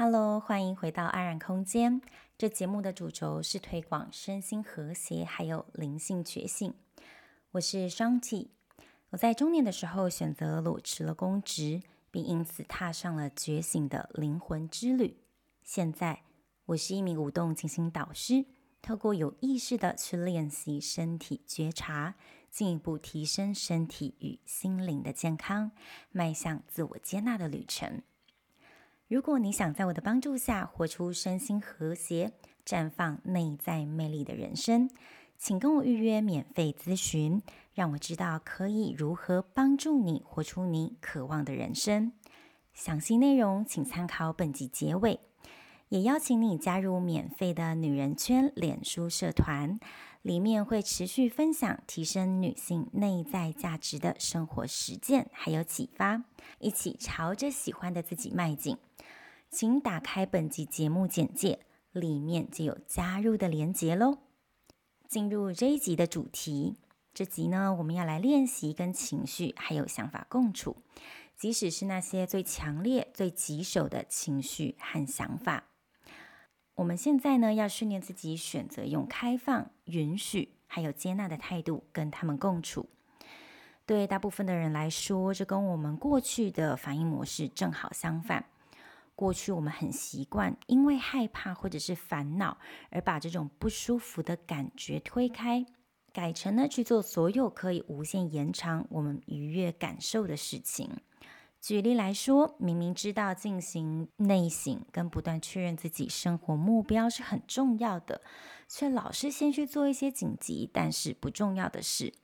Hello，欢迎回到安然空间。这节目的主轴是推广身心和谐，还有灵性觉醒。我是双 T，。我在中年的时候选择裸辞了公职，并因此踏上了觉醒的灵魂之旅。现在，我是一名舞动静心导师，透过有意识的去练习身体觉察，进一步提升身体与心灵的健康，迈向自我接纳的旅程。如果你想在我的帮助下活出身心和谐、绽放内在魅力的人生，请跟我预约免费咨询，让我知道可以如何帮助你活出你渴望的人生。详细内容请参考本集结尾，也邀请你加入免费的女人圈脸书社团，里面会持续分享提升女性内在价值的生活实践，还有启发，一起朝着喜欢的自己迈进。请打开本集节目简介，里面就有加入的连结喽。进入这一集的主题，这集呢，我们要来练习跟情绪还有想法共处，即使是那些最强烈、最棘手的情绪和想法。我们现在呢，要训练自己选择用开放、允许还有接纳的态度跟他们共处。对大部分的人来说，这跟我们过去的反应模式正好相反。过去我们很习惯，因为害怕或者是烦恼，而把这种不舒服的感觉推开，改成呢去做所有可以无限延长我们愉悦感受的事情。举例来说，明明知道进行内省跟不断确认自己生活目标是很重要的，却老是先去做一些紧急但是不重要的事。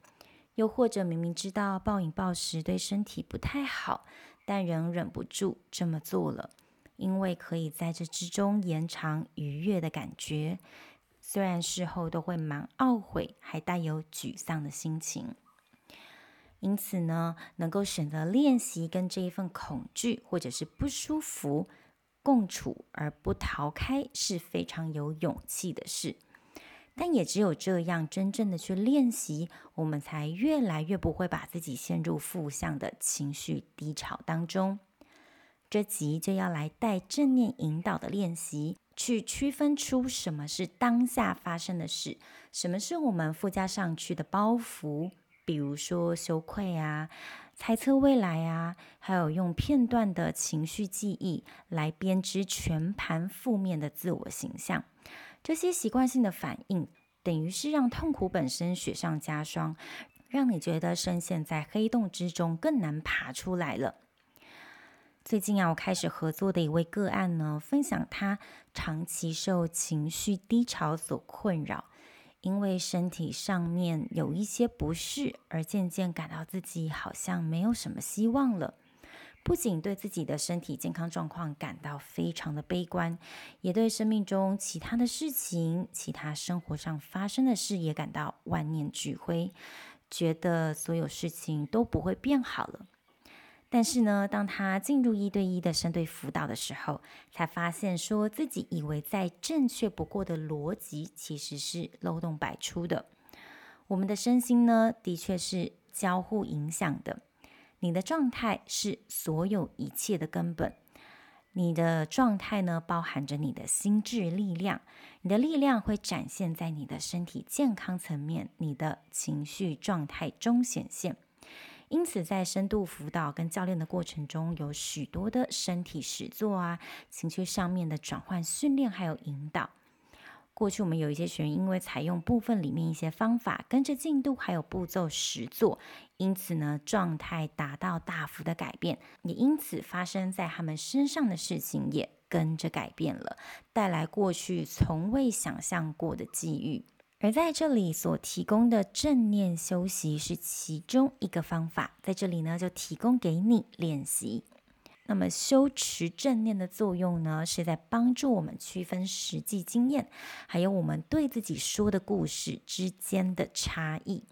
又或者明明知道暴饮暴食对身体不太好，但仍忍不住这么做了。因为可以在这之中延长愉悦的感觉，虽然事后都会蛮懊悔，还带有沮丧的心情。因此呢，能够选择练习跟这一份恐惧或者是不舒服共处而不逃开，是非常有勇气的事。但也只有这样，真正的去练习，我们才越来越不会把自己陷入负向的情绪低潮当中。这集就要来带正念引导的练习，去区分出什么是当下发生的事，什么是我们附加上去的包袱，比如说羞愧啊、猜测未来啊，还有用片段的情绪记忆来编织全盘负面的自我形象。这些习惯性的反应，等于是让痛苦本身雪上加霜，让你觉得深陷在黑洞之中更难爬出来了。最近啊，我开始合作的一位个案呢，分享他长期受情绪低潮所困扰，因为身体上面有一些不适，而渐渐感到自己好像没有什么希望了。不仅对自己的身体健康状况感到非常的悲观，也对生命中其他的事情、其他生活上发生的事也感到万念俱灰，觉得所有事情都不会变好了。但是呢，当他进入一对一的深度辅导的时候，才发现说自己以为再正确不过的逻辑，其实是漏洞百出的。我们的身心呢，的确是交互影响的。你的状态是所有一切的根本。你的状态呢，包含着你的心智力量。你的力量会展现在你的身体健康层面，你的情绪状态中显现。因此，在深度辅导跟教练的过程中，有许多的身体实作啊，情绪上面的转换训练，还有引导。过去我们有一些学员，因为采用部分里面一些方法，跟着进度还有步骤实作，因此呢，状态达到大幅的改变，也因此发生在他们身上的事情也跟着改变了，带来过去从未想象过的际遇。而在这里所提供的正念休息是其中一个方法，在这里呢，就提供给你练习。那么修持正念的作用呢，是在帮助我们区分实际经验，还有我们对自己说的故事之间的差异。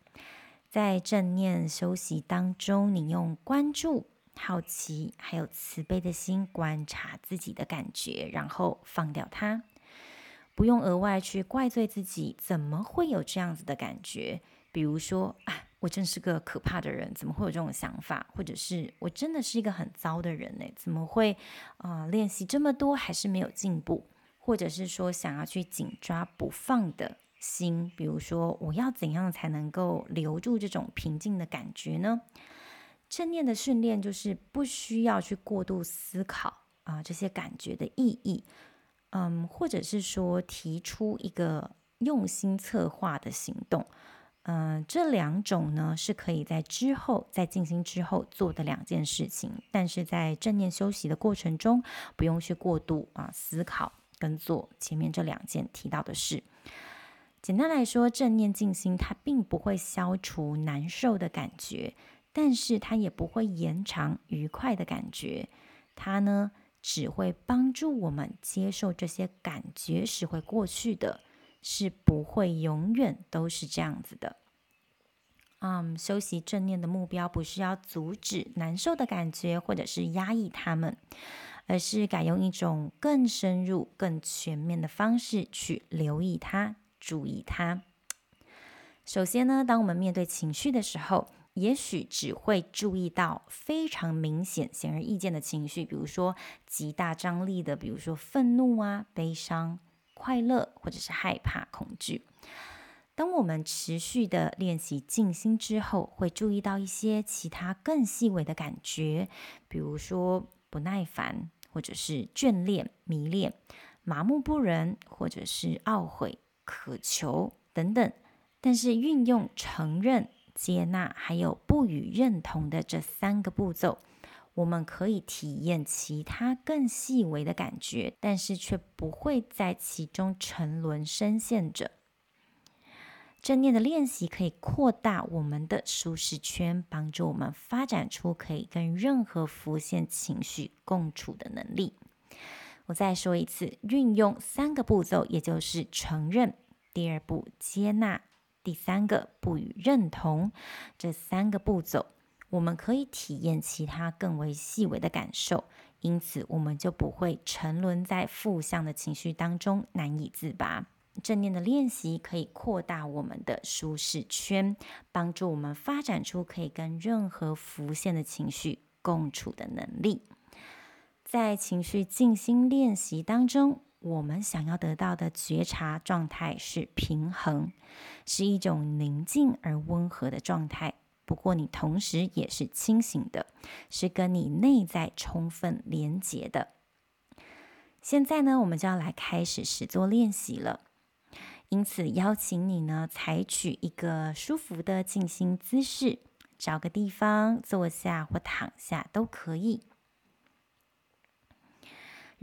在正念休息当中，你用关注、好奇还有慈悲的心观察自己的感觉，然后放掉它。不用额外去怪罪自己，怎么会有这样子的感觉？比如说啊，我真是个可怕的人，怎么会有这种想法？或者是我真的是一个很糟的人呢？怎么会啊、练习这么多还是没有进步？或者是说想要去紧抓不放的心，比如说我要怎样才能够留住这种平静的感觉呢？正念的训练就是不需要去过度思考啊、这些感觉的意义，嗯，或者是说提出一个用心策划的行动。嗯、这两种呢是可以在之后在静心之后做的两件事情，但是在正念修习的过程中，不用去过度啊思考跟做前面这两件提到的事。简单来说，正念静心它并不会消除难受的感觉，但是它也不会延长愉快的感觉，它呢只会帮助我们接受这些感觉是会过去的。是不会永远都是这样子的。嗯，修习正念的目标不是要阻止难受的感觉，或者是压抑它们，而是改用一种更深入、更全面的方式去留意它、注意它。首先呢，当我们面对情绪的时候，也许只会注意到非常明显、显而易见的情绪，比如说极大张力的，比如说愤怒啊、悲伤。快乐，或者是害怕、恐惧。当我们持续的练习静心之后，会注意到一些其他更细微的感觉，比如说不耐烦，或者是眷恋、迷恋、麻木不仁，或者是懊悔、渴求等等。但是运用承认、接纳，还有不予认同的这三个步骤。我们可以体验其他更细微的感觉，但是却不会在其中沉沦深陷着。正念的练习可以扩大我们的舒适圈，帮助我们发展出可以跟任何浮现情绪共处的能力。我再说一次，运用三个步骤，也就是承认，第二步接纳，第三个不予认同，这三个步骤。我们可以体验其他更为细微的感受，因此我们就不会沉沦在负向的情绪当中难以自拔。正念的练习可以扩大我们的舒适圈，帮助我们发展出可以跟任何浮现的情绪共处的能力。在情绪静心练习当中，我们想要得到的觉察状态是平衡，是一种宁静而温和的状态。不过，你同时也是清醒的，是跟你内在充分连结的。现在呢，我们就要来开始实作练习了。因此，邀请你呢，采取一个舒服的静心姿势，找个地方坐下或躺下都可以。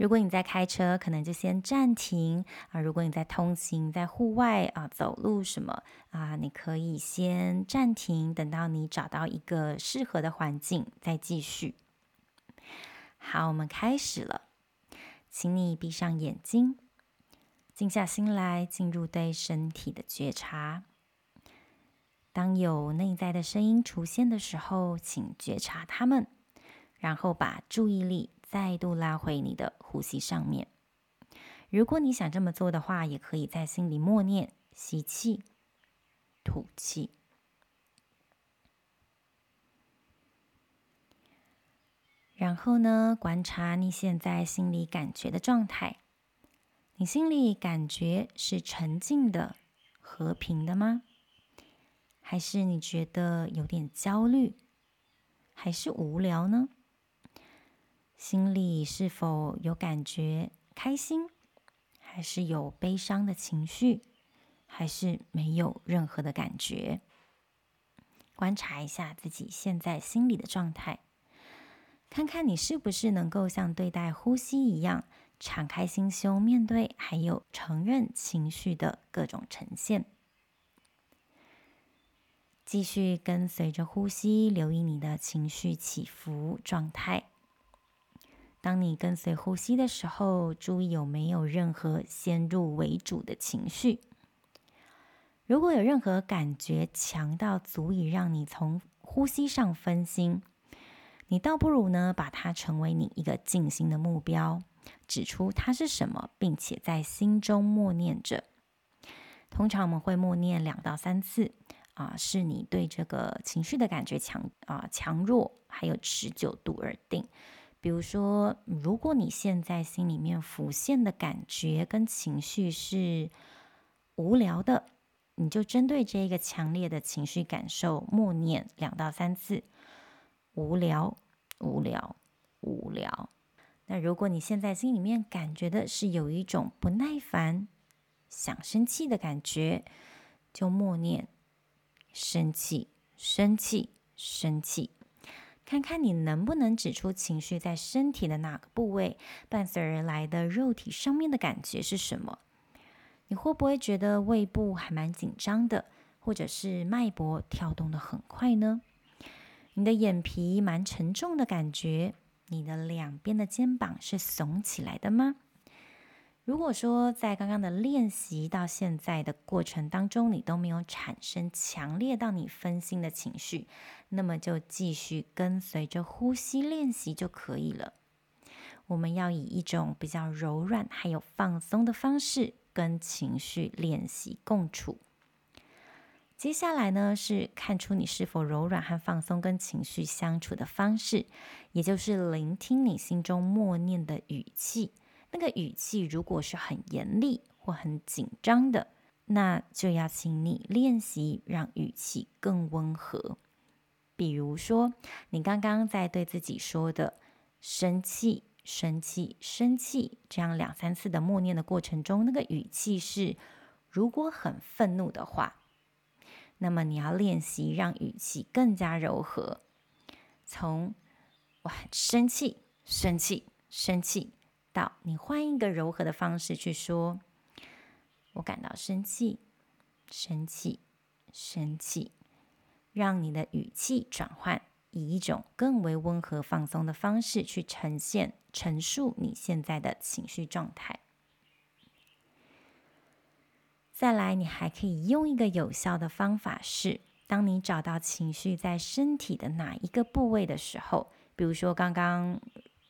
如果你在开车，可能就先暂停啊；如果你在通勤，在户外啊，走路什么啊，你可以先暂停，等到你找到一个适合的环境再继续。好，我们开始了，请你闭上眼睛，静下心来，进入对身体的觉察。当有内在的声音出现的时候，请觉察它们，然后把注意力。再度拉回你的呼吸上面。如果你想这么做的话，也可以在心里默念：吸气，吐气。然后呢，观察你现在心里感觉的状态。你心里感觉是沉静的、和平的吗？还是你觉得有点焦虑？还是无聊呢？心里是否有感觉开心，还是有悲伤的情绪，还是没有任何的感觉？观察一下自己现在心里的状态，看看你是不是能够像对待呼吸一样，敞开心胸面对，还有承认情绪的各种呈现。继续跟随着呼吸，留意你的情绪起伏状态。当你跟随呼吸的时候，注意有没有任何先入为主的情绪。如果有任何感觉强到足以让你从呼吸上分心，你倒不如呢，把它成为你一个静心的目标，指出它是什么，并且在心中默念着。通常我们会默念两到三次，啊，是你对这个情绪的感觉强啊强弱，还有持久度而定。比如说，如果你现在心里面浮现的感觉跟情绪是无聊的，你就针对这一个强烈的情绪感受默念两到三次：无聊，无聊，无聊。那如果你现在心里面感觉的是有一种不耐烦、想生气的感觉，就默念：生气，生气，生气。看看你能不能指出情绪在身体的哪个部位，伴随而来的肉体上面的感觉是什么？你会不会觉得胃部还蛮紧张的，或者是脉搏跳动的很快呢？你的眼皮蛮沉重的感觉，你的两边的肩膀是耸起来的吗？如果说在刚刚的练习到现在的过程当中，你都没有产生强烈到你分心的情绪，那么就继续跟随着呼吸练习就可以了。我们要以一种比较柔软还有放松的方式跟情绪练习共处。接下来呢，是看出你是否柔软和放松跟情绪相处的方式，也就是聆听你心中默念的语气。那个语气如果是很严厉或很紧张的，那就要请你练习让语气更温和。比如说，你刚刚在对自己说的“生气、生气、生气”这样两三次的默念的过程中，那个语气是如果很愤怒的话，那么你要练习让语气更加柔和，从“我很生气、生气、生气”。你换一个柔和的方式去说，我感到生气，生气，生气，让你的语气转换，以一种更为温和放松的方式去呈现、陈述你现在的情绪状态。再来，你还可以用一个有效的方法是，当你找到情绪在身体的哪一个部位的时候，比如说刚刚。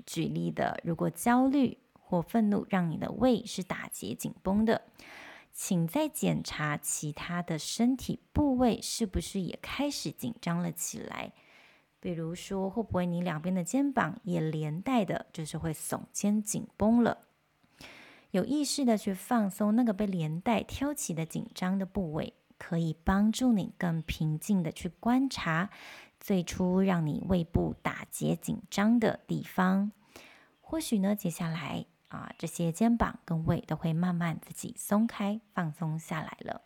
举例的，如果焦虑或愤怒让你的胃是打结紧绷的，请再检查其他的身体部位是不是也开始紧张了起来。比如说，会不会你两边的肩膀也连带的，就是会耸肩紧绷了？有意识的去放松那个被连带挑起的紧张的部位，可以帮助你更平静的去观察最初让你胃部打结紧张的地方。或许呢，接下来啊，这些肩膀跟胃都会慢慢自己松开、放松下来了。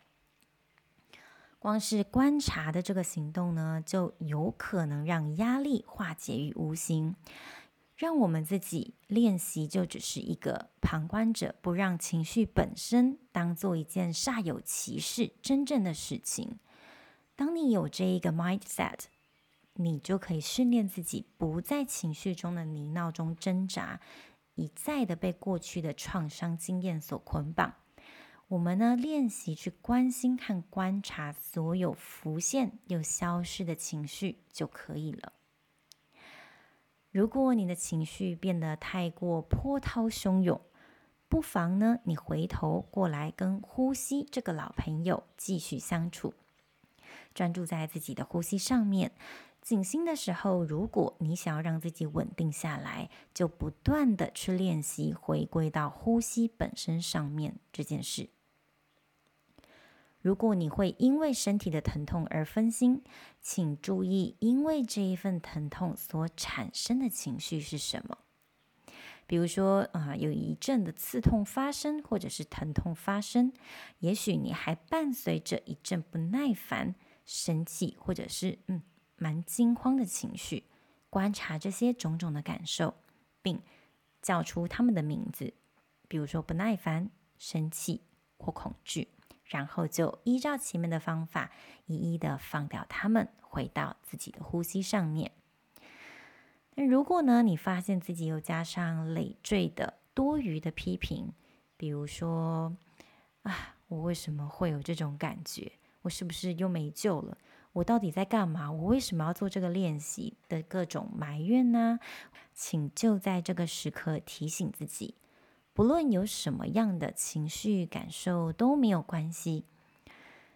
光是观察的这个行动呢，就有可能让压力化解于无形，让我们自己练习就只是一个旁观者，不让情绪本身当做一件煞有其事、真正的事情。当你有这一个 mindset。你就可以训练自己不在情绪中的泥淖中挣扎，一再的被过去的创伤经验所捆绑。我们呢，练习去关心和观察所有浮现又消失的情绪就可以了。如果你的情绪变得太过波涛汹涌，不妨呢，你回头过来跟呼吸这个老朋友继续相处，专注在自己的呼吸上面。静心的时候，如果你想要让自己稳定下来，就不断的去练习回归到呼吸本身上面这件事。如果你会因为身体的疼痛而分心，请注意，因为这一份疼痛所产生的情绪是什么？比如说，啊、有一阵的刺痛发生，或者是疼痛发生，也许你还伴随着一阵不耐烦、生气，或者是嗯。蛮惊慌的情绪，观察这些种种的感受，并叫出他们的名字，比如说不耐烦、生气或恐惧，然后就依照前面的方法，一一的放掉他们，回到自己的呼吸上面。那如果呢，你发现自己又加上累赘的多余的批评，比如说啊，我为什么会有这种感觉？我是不是又没救了？我到底在干嘛？我为什么要做这个练习的各种埋怨呢？请就在这个时刻提醒自己，不论有什么样的情绪感受都没有关系。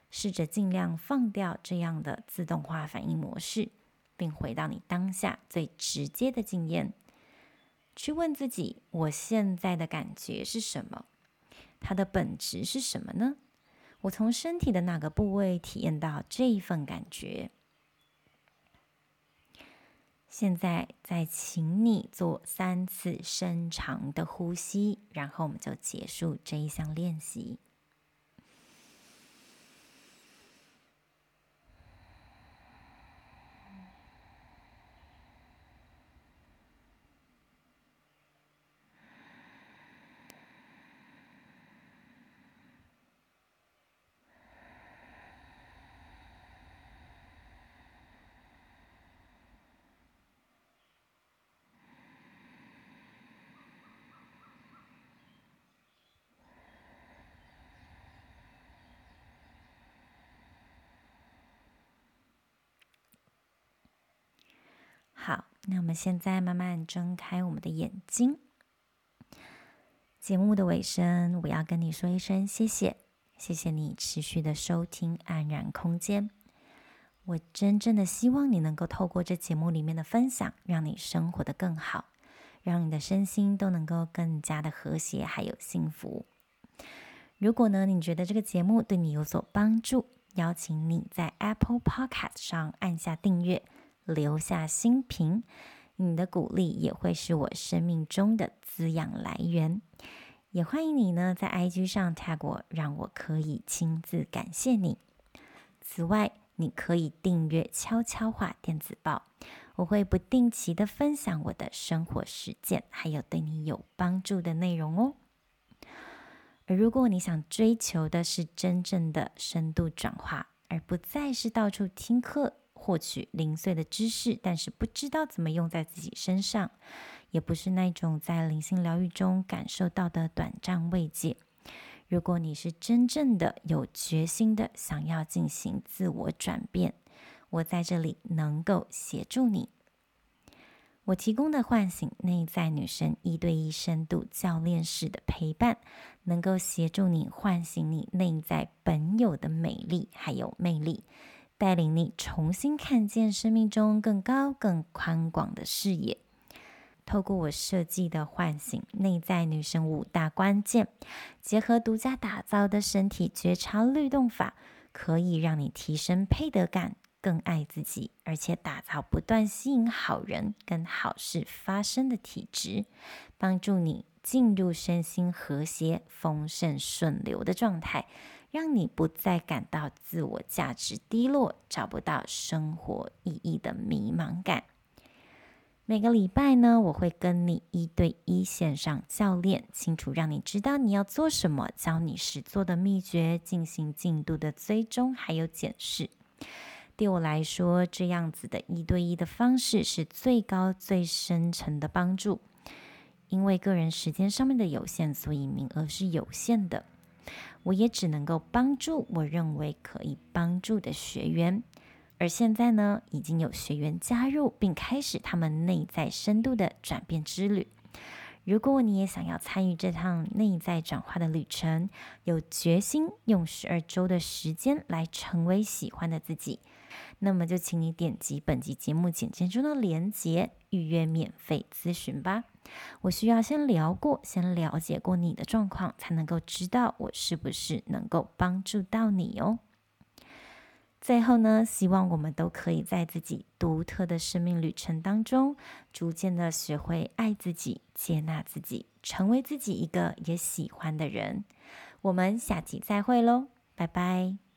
试着尽量放掉这样的自动化反应模式，并回到你当下最直接的经验，去问自己：我现在的感觉是什么？它的本质是什么呢？我从身体的哪个部位体验到这一份感觉？现在再请你做三次深长的呼吸，然后我们就结束这一项练习。好，那我们现在慢慢睁开我们的眼睛。节目的尾声，我要跟你说一声谢谢，谢谢你持续的收听安然空间。我真正的希望你能够透过这节目里面的分享，让你生活得更好，让你的身心都能够更加的和谐还有幸福。如果呢，你觉得这个节目对你有所帮助，邀请你在 Apple Podcast 上按下订阅。留下心评，你的鼓励也会是我生命中的滋养来源。也欢迎你呢，在 IG 上 tag 我，让我可以亲自感谢你。此外，你可以订阅悄悄话电子报，我会不定期的分享我的生活实践，还有对你有帮助的内容哦。而如果你想追求的是真正的深度转化，而不再是到处听课。获取零碎的知识，但是不知道怎么用在自己身上，也不是那种在灵性疗愈中感受到的短暂慰藉。如果你是真正的有决心的想要进行自我转变，我在这里能够协助你。我提供的唤醒内在女神一对一深度教练式的陪伴，能够协助你唤醒你内在本有的美丽还有魅力。带领你重新看见生命中更高、更宽广的视野。透过我设计的唤醒内在女神五大关键，结合独家打造的身体觉察律动法，可以让你提升配得感，更爱自己，而且打造不断吸引好人跟好事发生的体质，帮助你进入身心和谐、丰盛顺流的状态。让你不再感到自我价值低落，找不到生活意义的迷茫感。每个礼拜呢，我会跟你一对一线上教练，清楚让你知道你要做什么，教你实做的秘诀，进行进度的追踪还有检视。对我来说，这样子的一对一的方式是最高最深层的帮助。因为个人时间上面的有限，所以名额是有限的。我也只能够帮助我认为可以帮助的学员，而现在呢，已经有学员加入并开始他们内在深度的转变之旅。如果你也想要参与这趟内在转化的旅程，有决心用十二周的时间来成为喜欢的自己，那么就请你点击本集节目简介中的链接，预约免费咨询吧。我需要先聊过，先了解过你的状况，才能够知道我是不是能够帮助到你哦。最后呢，希望我们都可以在自己独特的生命旅程当中，逐渐的学会爱自己、接纳自己，成为自己一个也喜欢的人。我们下期再会喽，拜拜。